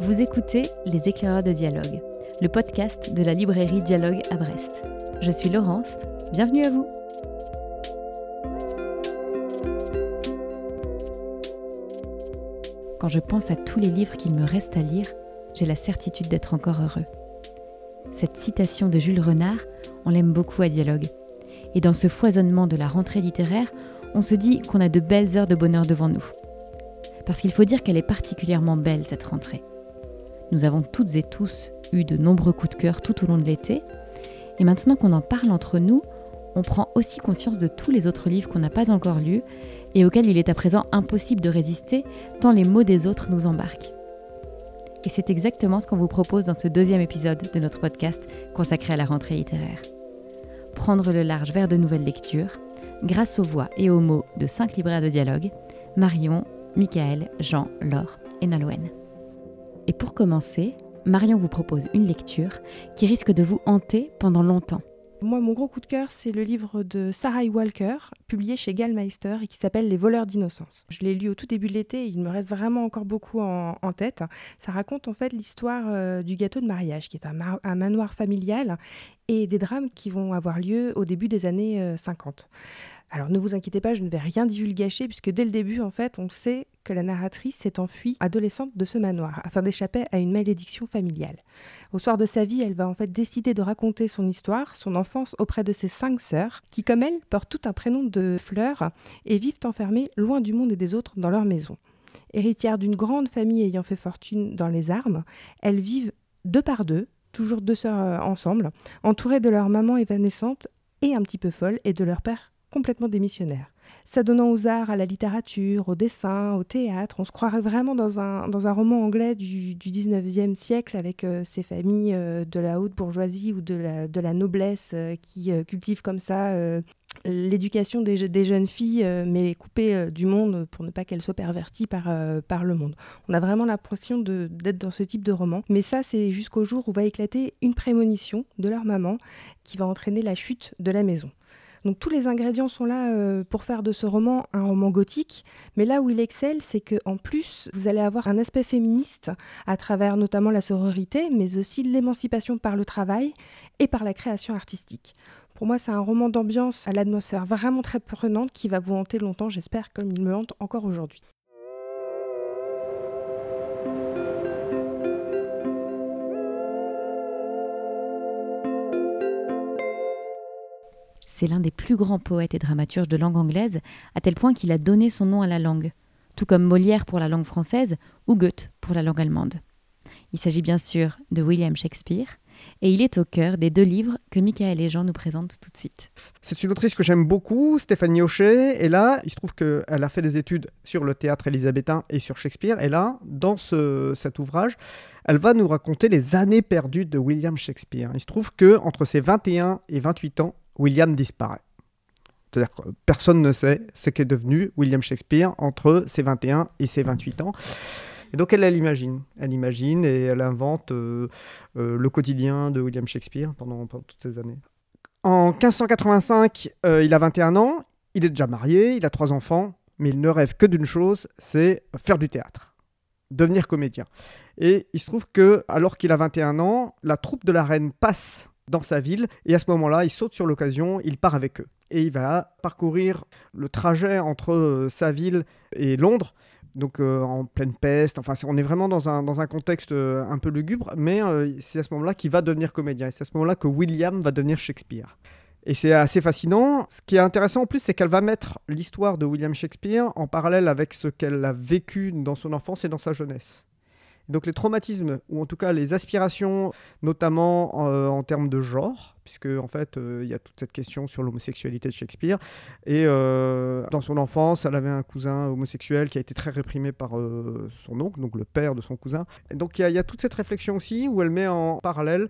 Vous écoutez Les éclaireurs de dialogue, le podcast de la librairie Dialogue à Brest. Je suis Laurence, bienvenue à vous. Quand je pense à tous les livres qu'il me reste à lire, j'ai la certitude d'être encore heureux. Cette citation de Jules Renard, on l'aime beaucoup à Dialogue. Et dans ce foisonnement de la rentrée littéraire, on se dit qu'on a de belles heures de bonheur devant nous. Parce qu'il faut dire qu'elle est particulièrement belle, cette rentrée. Nous avons toutes et tous eu de nombreux coups de cœur tout au long de l'été, et maintenant qu'on en parle entre nous, on prend aussi conscience de tous les autres livres qu'on n'a pas encore lus et auxquels il est à présent impossible de résister tant les mots des autres nous embarquent. Et c'est exactement ce qu'on vous propose dans ce deuxième épisode de notre podcast consacré à la rentrée littéraire. Prendre le large vers de nouvelles lectures, grâce aux voix et aux mots de cinq libraires de dialogue, Marion, Michael, Jean, Laure et Nolwenn. Et pour commencer, Marion vous propose une lecture qui risque de vous hanter pendant longtemps. Moi, mon gros coup de cœur, c'est le livre de Sarah Walker, publié chez Gallmeister et qui s'appelle Les voleurs d'innocence. Je l'ai lu au tout début de l'été et il me reste vraiment encore beaucoup en, tête. Ça raconte en fait l'histoire euh, du gâteau de mariage, qui est un, un, manoir familial, et des drames qui vont avoir lieu au début des années 50. Alors ne vous inquiétez pas, je ne vais rien divulgacher puisque dès le début, en fait, on sait que la narratrice s'est enfuie adolescente de ce manoir afin d'échapper à une malédiction familiale. Au soir de sa vie, elle va en fait décider de raconter son histoire, son enfance auprès de ses cinq sœurs, qui comme elle portent tout un prénom de fleurs et vivent enfermées loin du monde et des autres dans leur maison. Héritière d'une grande famille ayant fait fortune dans les armes, elles vivent deux par deux, toujours deux sœurs euh, ensemble, entourées de leur maman évanescente et un petit peu folle et de leur père complètement démissionnaire. S'adonnant aux arts, à la littérature, au dessin, au théâtre, on se croirait vraiment dans un, dans un roman anglais du, du 19e siècle avec euh, ces familles euh, de la haute bourgeoisie ou de la, de la noblesse euh, qui cultivent comme ça l'éducation des, des, jeunes filles, mais coupées du monde pour ne pas qu'elles soient perverties par, par le monde. On a vraiment l'impression d'être dans ce type de roman. Mais ça, c'est jusqu'au jour où va éclater une prémonition de leur maman qui va entraîner la chute de la maison. Donc tous les ingrédients sont là euh, pour faire de ce roman un roman gothique, mais là où il excelle, c'est que en plus, vous allez avoir un aspect féministe à travers notamment la sororité, mais aussi l'émancipation par le travail et par la création artistique. Pour moi, c'est un roman d'ambiance à l'atmosphère vraiment très prenante qui va vous hanter longtemps, j'espère, comme il me hante encore aujourd'hui. C'est l'un des plus grands poètes et dramaturges de langue anglaise, à tel point qu'il a donné son nom à la langue, tout comme Molière pour la langue française ou Goethe pour la langue allemande. Il s'agit bien sûr de William Shakespeare, et il est au cœur des deux livres que Michael et Jean nous présentent tout de suite. C'est une autrice que j'aime beaucoup, Stéphanie Hochet, et là, il se trouve qu'elle a fait des études sur le théâtre élisabétain et sur Shakespeare, et là, dans cet ouvrage, elle va nous raconter les années perdues de William Shakespeare. Il se trouve que entre ses 21 et 28 ans, William disparaît. C'est-à-dire que personne ne sait ce qu'est devenu William Shakespeare entre ses 21 et ses 28 ans. Et donc elle, elle imagine, elle imagine et elle invente euh, euh, le quotidien de William Shakespeare pendant, toutes ces années. En 1585, euh, il a 21 ans, il est déjà marié, il a trois enfants, mais il ne rêve que d'une chose, c'est faire du théâtre, devenir comédien. Et il se trouve que, alors qu'il a 21 ans, la troupe de la reine passe dans sa ville. Et à ce moment-là, il saute sur l'occasion, il part avec eux. Et il va parcourir le trajet entre euh, sa ville et Londres, donc euh, en pleine peste. Enfin, on est vraiment dans un, dans un contexte euh, un peu lugubre, mais c'est à ce moment-là qu'il va devenir comédien. Et c'est à ce moment-là que William va devenir Shakespeare. Et c'est assez fascinant. Ce qui est intéressant en plus, c'est qu'elle va mettre l'histoire de William Shakespeare en parallèle avec ce qu'elle a vécu dans son enfance et dans sa jeunesse. Donc les traumatismes, ou en tout cas les aspirations, notamment euh, en termes de genre, puisque en fait euh, il y a toute cette question sur l'homosexualité de Shakespeare. Et euh, dans son enfance, elle avait un cousin homosexuel qui a été très réprimé par son oncle, donc le père de son cousin. Donc il y, y, a toute cette réflexion aussi où elle met en parallèle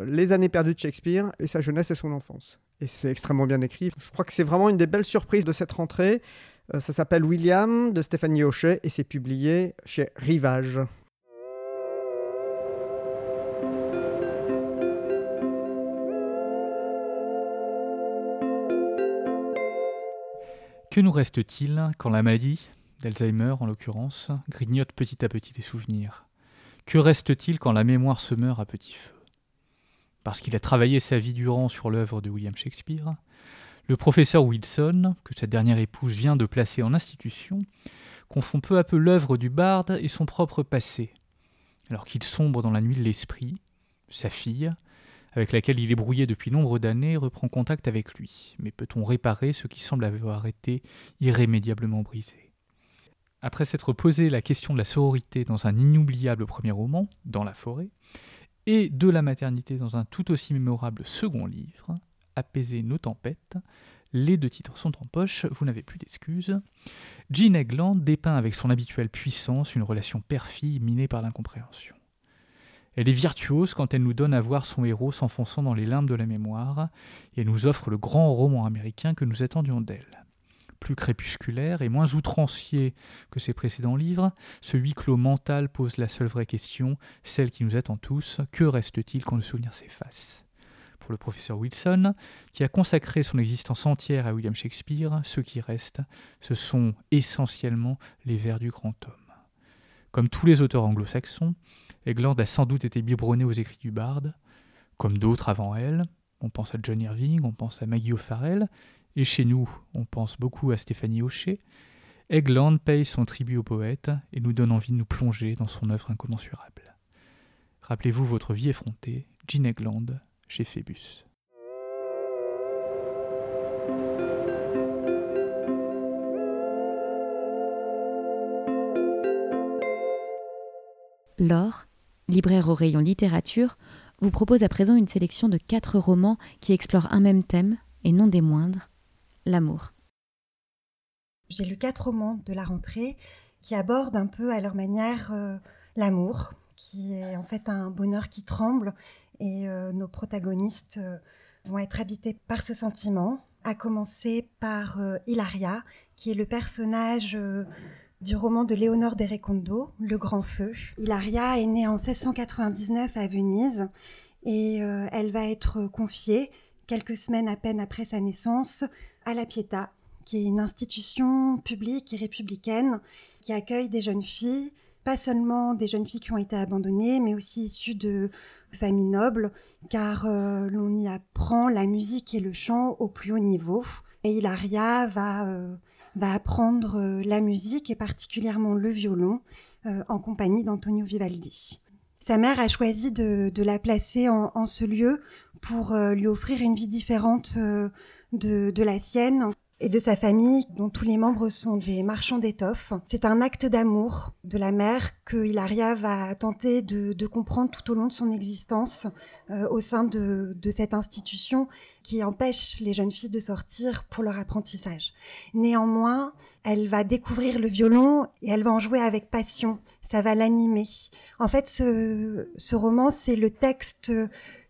les années perdues de Shakespeare et sa jeunesse et son enfance. Et c'est extrêmement bien écrit. Je crois que c'est vraiment une des belles surprises de cette rentrée. ça s'appelle William de Stéphanie Hochet et c'est publié chez Rivage. Que nous reste-t-il quand la maladie D'Alzheimer, en l'occurrence, grignote petit à petit les souvenirs? Que reste-t-il quand la mémoire se meurt à petit feu? Parce qu'il a travaillé sa vie durant sur l'œuvre de William Shakespeare, le professeur Wilson, que sa dernière épouse vient de placer en institution, confond peu à peu l'œuvre du barde et son propre passé. Alors qu'il sombre dans la nuit de l'esprit, sa fille, avec laquelle il est brouillé depuis nombre d'années, reprend contact avec lui. Mais peut-on réparer ce qui semble avoir été irrémédiablement brisé? Après s'être posé la question de la sororité dans un inoubliable premier roman, Dans la forêt, et de la maternité dans un tout aussi mémorable second livre, Apaiser nos tempêtes, les deux titres sont en poche, vous n'avez plus d'excuses. Jean Egland dépeint avec son habituelle puissance une relation père-fille minée par l'incompréhension. Elle est virtuose quand elle nous donne à voir son héros s'enfonçant dans les limbes de la mémoire, et elle nous offre le grand roman américain que nous attendions d'elle. Plus crépusculaire et moins outrancier que ses précédents livres, ce huis clos mental pose la seule vraie question, celle qui nous attend tous, que reste-t-il quand le souvenir s'efface? Pour le professeur Wilson, qui a consacré son existence entière à William Shakespeare, ce qui reste, ce sont essentiellement les vers du grand homme. Comme tous les auteurs anglo-saxons, Egland a sans doute été biberonné aux écrits du barde, comme d'autres avant elle. On pense à John Irving, on pense à Maggie O'Farrell, et chez nous, on pense beaucoup à Stéphanie Hocher. Egland paye son tribut au poète et nous donne envie de nous plonger dans son œuvre incommensurable. Rappelez-vous votre vie effrontée, Jean Egland, chez Phébus. Laure, libraire au rayon littérature, vous propose à présent une sélection de quatre romans qui explorent un même thème, et non des moindres, l'amour. J'ai lu quatre romans de la rentrée qui abordent un peu à leur manière euh, l'amour, qui est en fait un bonheur qui tremble et euh, nos protagonistes euh, vont être habités par ce sentiment, à commencer par Hilaria, qui est le personnage du roman de Léonore d'Erecondo, Le Grand Feu. Hilaria est née en 1699 à Venise et elle va être confiée, quelques semaines à peine après sa naissance, à la Pietà, qui est une institution publique et républicaine qui accueille des jeunes filles, pas seulement des jeunes filles qui ont été abandonnées, mais aussi issues de famille noble, car euh, l'on y apprend la musique et le chant au plus haut niveau. Et Hilaria va, euh, va apprendre euh, la musique et particulièrement le violon en compagnie d'Antonio Vivaldi. Sa mère a choisi de, la placer en, ce lieu pour lui offrir une vie différente de la sienne et de sa famille, dont tous les membres sont des marchands d'étoffes. C'est un acte d'amour de la mère que Hilaria va tenter de, comprendre tout au long de son existence euh, au sein de, de, cette institution qui empêche les jeunes filles de sortir pour leur apprentissage. Néanmoins, elle va découvrir le violon et elle va en jouer avec passion. Ça va l'animer. En fait, ce, ce roman, c'est le texte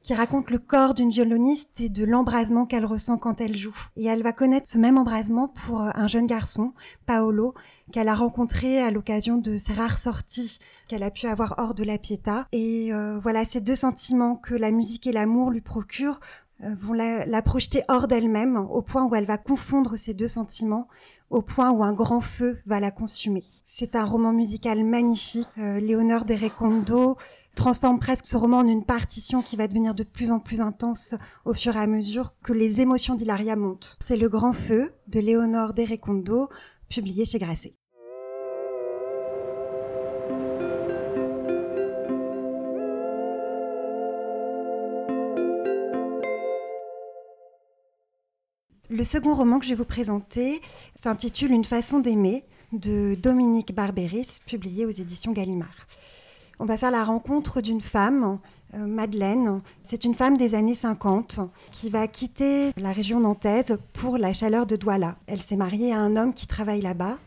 qui raconte le corps d'une violoniste et de l'embrasement qu'elle ressent quand elle joue. Et elle va connaître ce même embrasement pour euh, un jeune garçon, Paolo, qu'elle a rencontré à l'occasion de ses rares sorties qu'elle a pu avoir hors de la Pietà. Et euh, voilà, ces deux sentiments que la musique et l'amour lui procurent euh, vont la, projeter hors d'elle-même, au point où elle va confondre ces deux sentiments, au point où un grand feu va la consumer. C'est un roman musical magnifique. Léonore de Recondo transforme presque ce roman en une partition qui va devenir de plus en plus intense au fur et à mesure que les émotions d'Hilaria montent. C'est Le Grand Feu de Léonore Derecondo, publié chez Grasset. Le second roman que je vais vous présenter s'intitule Une façon d'aimer de Dominique Barberis, publié aux éditions Gallimard on va faire la rencontre d'une femme, euh, Madeleine. C'est une femme des années 50 qui va quitter la région nantaise pour la chaleur de Douala. Elle s'est mariée à un homme qui travaille là-bas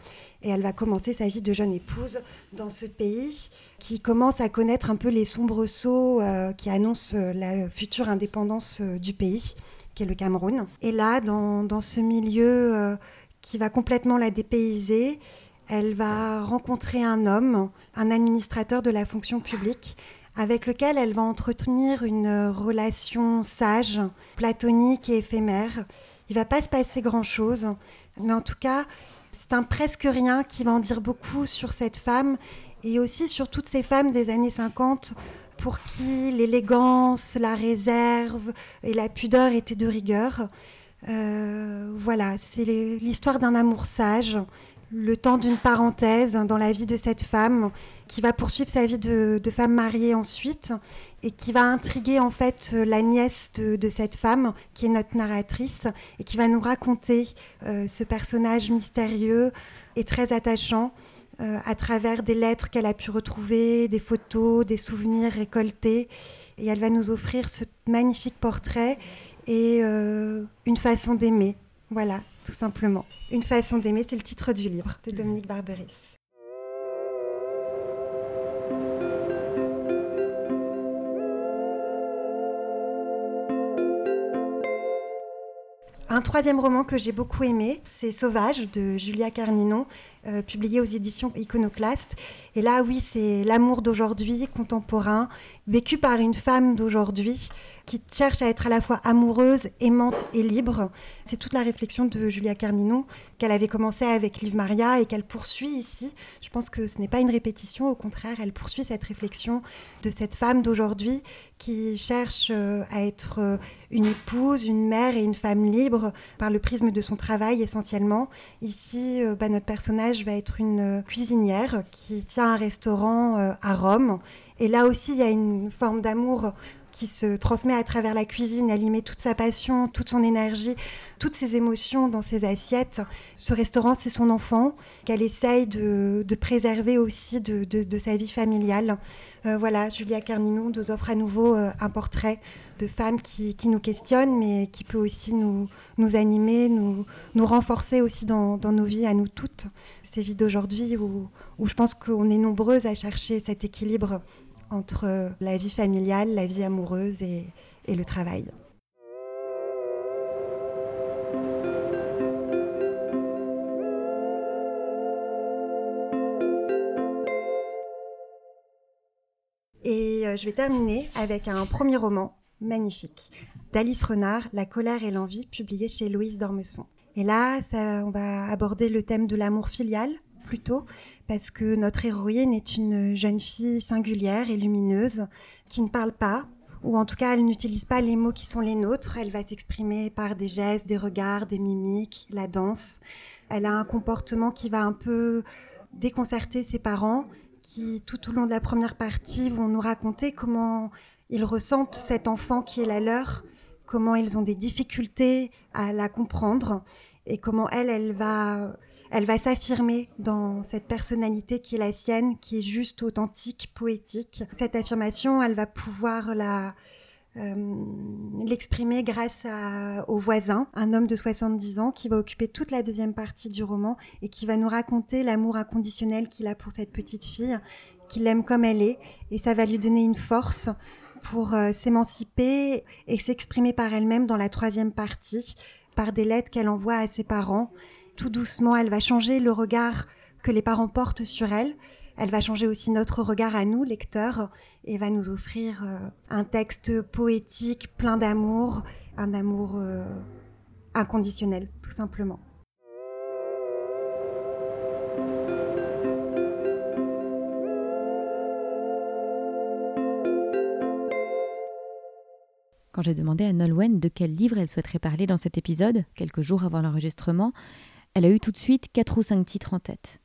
et elle va commencer sa vie de jeune épouse dans ce pays qui commence à connaître un peu les sombresaults euh, qui annoncent la future indépendance euh, du pays, qui est le Cameroun. Et là, dans ce milieu qui va complètement la dépayser, elle va rencontrer un homme, un administrateur de la fonction publique, avec lequel elle va entretenir une relation sage, platonique et éphémère. Il va pas se passer grand-chose, mais en tout cas, C'est un presque rien qui va en dire beaucoup sur cette femme et aussi sur toutes ces femmes des années 50 pour qui l'élégance, la réserve et la pudeur étaient de rigueur. Euh, voilà, c'est l'histoire d'un amour sage, le temps d'une parenthèse dans la vie de cette femme qui va poursuivre sa vie de, femme mariée ensuite et qui va intriguer en fait la nièce de, cette femme qui est notre narratrice et qui va nous raconter euh, ce personnage mystérieux et très attachant euh, à travers des lettres qu'elle a pu retrouver, des photos, des souvenirs récoltés. Et elle va nous offrir ce magnifique portrait et euh, une façon d'aimer. Voilà, tout simplement. Une façon d'aimer, c'est le titre du livre de Dominique Barberis. Un troisième roman que j'ai beaucoup aimé, c'est Sauvage de Julia Carninon, euh, publié aux éditions Iconoclaste. Et là, oui, c'est l'amour d'aujourd'hui, contemporain, vécu par une femme d'aujourd'hui qui cherche à être à la fois amoureuse, aimante et libre. C'est toute la réflexion de Julia Carninon qu'elle avait commencé avec Liv Maria et qu'elle poursuit ici. Je pense que ce n'est pas une répétition, au contraire, elle poursuit cette réflexion de cette femme d'aujourd'hui qui cherche euh, à être euh, une épouse, une mère et une femme libre par le prisme de son travail essentiellement. Ici, bah, notre personnage va être une cuisinière qui tient un restaurant euh, à Rome. Et là aussi, il y a une forme d'amour qui se transmet à travers la cuisine. Elle y met toute sa passion, toute son énergie, toutes ses émotions dans ses assiettes. Ce restaurant, c'est son enfant qu'elle essaye de, préserver aussi de, sa vie familiale. Euh, voilà, Julia Carnino nous offre à nouveau euh, un portrait de femme qui, nous questionne, mais qui peut aussi nous, animer, nous, renforcer aussi dans, nos vies à nous toutes. Ces vies d'aujourd'hui où je pense qu'on est nombreuses à chercher cet équilibre entre la vie familiale, la vie amoureuse et, le travail. Et euh, je vais terminer avec un premier roman magnifique d'Alice Renard, La colère et l'envie, publié chez Louise d'Ormesson. Et là, on va aborder le thème de l'amour filial, plutôt, parce que notre héroïne est une jeune fille singulière et lumineuse qui ne parle pas, ou en tout cas elle n'utilise pas les mots qui sont les nôtres, elle va s'exprimer par des gestes, des regards, des mimiques, la danse. Elle a un comportement qui va un peu déconcerter ses parents, qui tout au long de la première partie vont nous raconter comment ils ressentent cet enfant qui est la leur, comment ils ont des difficultés à la comprendre et comment elle, elle va elle va s'affirmer dans cette personnalité qui est la sienne, qui est juste, authentique, poétique. Cette affirmation, elle va pouvoir la euh, l'exprimer grâce au voisin, un homme de 70 ans qui va occuper toute la deuxième partie du roman et qui va nous raconter l'amour inconditionnel qu'il a pour cette petite fille, qu'il aime comme elle est, et ça va lui donner une force pour euh, s'émanciper et s'exprimer par elle-même dans la troisième partie, par des lettres qu'elle envoie à ses parents tout doucement, elle va changer le regard que les parents portent sur elle. Elle va changer aussi notre regard à nous, lecteurs, et va nous offrir euh, un texte poétique, plein d'amour, un amour euh, inconditionnel, tout simplement. Quand j'ai demandé à Nolwenn de quel livre elle souhaiterait parler dans cet épisode, quelques jours avant l'enregistrement, elle a eu tout de suite quatre ou cinq titres en tête.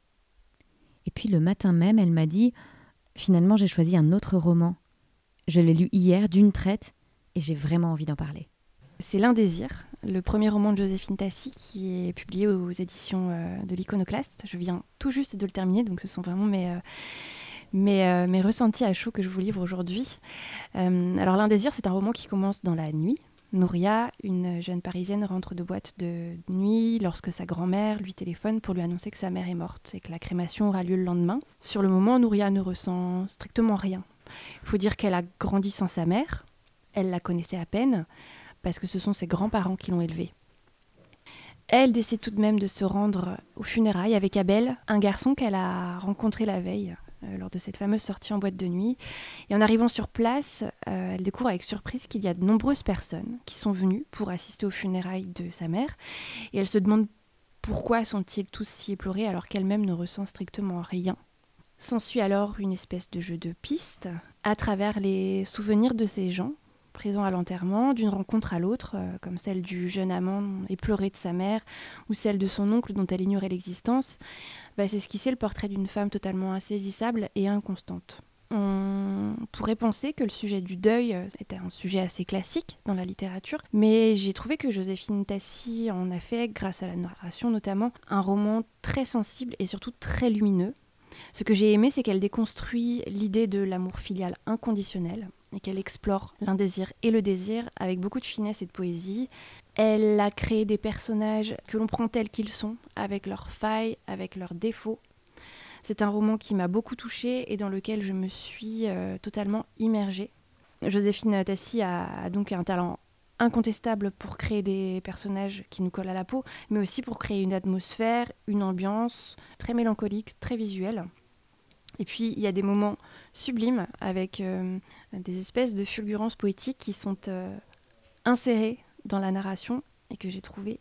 Et puis le matin même, elle m'a dit Finalement, j'ai choisi un autre roman. Je l'ai lu hier d'une traite et j'ai vraiment envie d'en parler. C'est L'Indésir, le premier roman de Joséphine Tassi qui est publié aux éditions euh, de l'Iconoclaste. Je viens tout juste de le terminer, donc ce sont vraiment mes, euh, euh, mes ressentis à chaud que je vous livre aujourd'hui. alors L'Indésir, c'est un roman qui commence dans la nuit, Nouria, une jeune parisienne, rentre de boîte de nuit lorsque sa grand-mère lui téléphone pour lui annoncer que sa mère est morte et que la crémation aura lieu le lendemain. Sur le moment, Nouria ne ressent strictement rien. Il faut dire qu'elle a grandi sans sa mère, elle la connaissait à peine, parce que ce sont ses grands-parents qui l'ont élevée. Elle décide tout de même de se rendre aux funérailles avec Abel, un garçon qu'elle a rencontré la veille lors de cette fameuse sortie en boîte de nuit. Et en arrivant sur place, euh, elle découvre avec surprise qu'il y a de nombreuses personnes qui sont venues pour assister aux funérailles de sa mère. Et elle se demande Pourquoi sont-ils tous si éplorés alors qu'elle-même ne ressent strictement rien S'ensuit alors une espèce de jeu de pistes à travers les souvenirs de ces gens présents à l'enterrement, d'une rencontre à l'autre, euh, comme celle du jeune amant éploré de sa mère ou celle de son oncle dont elle ignorait l'existence, va s'esquisser le portrait d'une femme totalement insaisissable et inconstante. On pourrait penser que le sujet du deuil euh, était un sujet assez classique dans la littérature, mais j'ai trouvé que Joséphine Tassi en a fait, grâce à la narration notamment, un roman très sensible et surtout très lumineux. Ce que j'ai aimé, c'est qu'elle déconstruit l'idée de l'amour filial inconditionnel et qu'elle explore l'indésir et le désir avec beaucoup de finesse et de poésie. Elle a créé des personnages que l'on prend tels qu'ils sont, avec leurs failles, avec leurs défauts, c'est un roman qui m'a beaucoup touchée et dans lequel je me suis euh, totalement immergée. Joséphine Tassi a, donc un talent incontestable pour créer des personnages qui nous collent à la peau, mais aussi pour créer une atmosphère, une ambiance très mélancolique, très visuelle. Et puis il y a des moments sublimes avec euh, des espèces de fulgurances poétiques qui sont euh, insérées dans la narration et que j'ai trouvé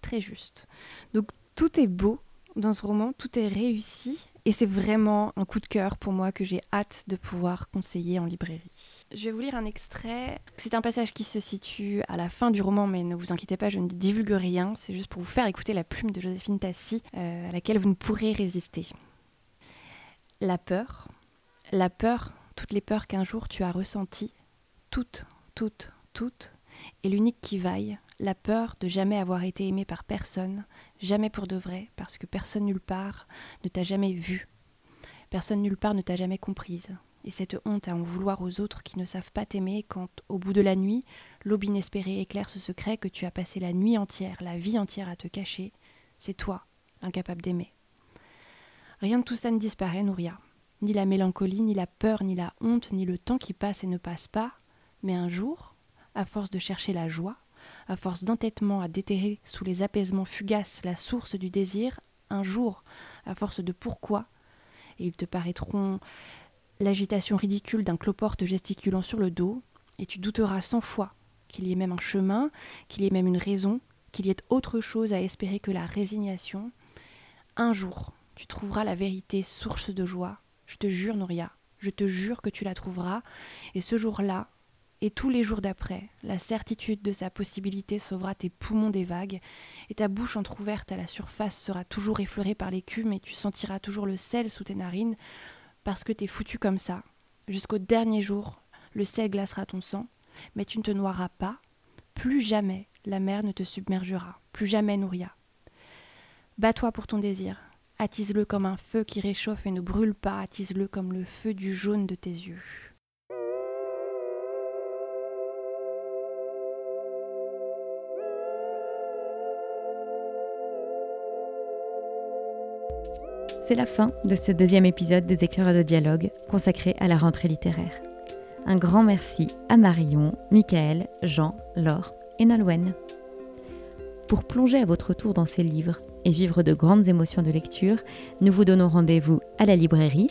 très justes. Donc tout est beau dans ce roman, tout est réussi et c'est vraiment un coup de cœur pour moi que j'ai hâte de pouvoir conseiller en librairie. Je vais vous lire un extrait. C'est un passage qui se situe à la fin du roman, mais ne vous inquiétez pas, je ne divulgue rien. C'est juste pour vous faire écouter la plume de Joséphine Tassi, euh, à laquelle vous ne pourrez résister. La peur, la peur, toutes les peurs qu'un jour tu as ressenties, toutes, toutes, toutes, et l'unique qui vaille, la peur de jamais avoir été aimé par personne, jamais pour de vrai, parce que personne nulle part ne t'a jamais vu. Personne nulle part ne t'a jamais comprise. Et cette honte à en vouloir aux autres qui ne savent pas t'aimer quand, au bout de la nuit, l'aube inespérée éclaire ce secret que tu as passé la nuit entière, la vie entière à te cacher, c'est toi, incapable d'aimer. Rien de tout ça ne disparaît, Nouria. Ni la mélancolie, ni la peur, ni la honte, ni le temps qui passe et ne passe pas, mais un jour, à force de chercher la joie, à force d'entêtement à déterrer sous les apaisements fugaces la source du désir, un jour, à force de pourquoi, et ils te paraîtront l'agitation ridicule d'un cloporte gesticulant sur le dos, et tu douteras cent fois qu'il y ait même un chemin, qu'il y ait même une raison, qu'il y ait autre chose à espérer que la résignation. Un jour, tu trouveras la vérité source de joie. Je te jure, Noria, je te jure que tu la trouveras, et ce jour-là, et tous les jours d'après, la certitude de sa possibilité sauvera tes poumons des vagues, et ta bouche entr'ouverte à la surface sera toujours effleurée par l'écume, et tu sentiras toujours le sel sous tes narines, parce que t'es foutu comme ça. Jusqu'au dernier jour, le sel glacera ton sang, mais tu ne te noieras pas. Plus jamais la mer ne te submergera, plus jamais Nouria. Bats-toi pour ton désir, attise-le comme un feu qui réchauffe et ne brûle pas, attise-le comme le feu du jaune de tes yeux. C'est la fin de ce deuxième épisode des éclaireurs de dialogue consacré à la rentrée littéraire. Un grand merci à Marion, Michael, Jean, Laure et Nolwenn. Pour plonger à votre tour dans ces livres et vivre de grandes émotions de lecture, nous vous donnons rendez-vous à la librairie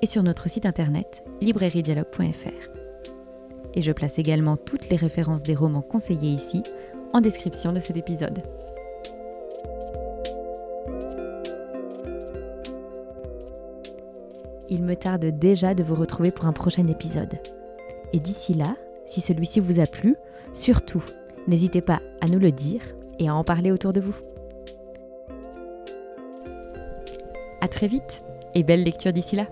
et sur notre site internet librairiedialogue.fr. Et je place également toutes les références des romans conseillés ici en description de cet épisode. il me tarde déjà de vous retrouver pour un prochain épisode. Et d'ici là, si celui-ci vous a plu, surtout, n'hésitez pas à nous le dire et à en parler autour de vous. Très vite et belle lecture d'ici là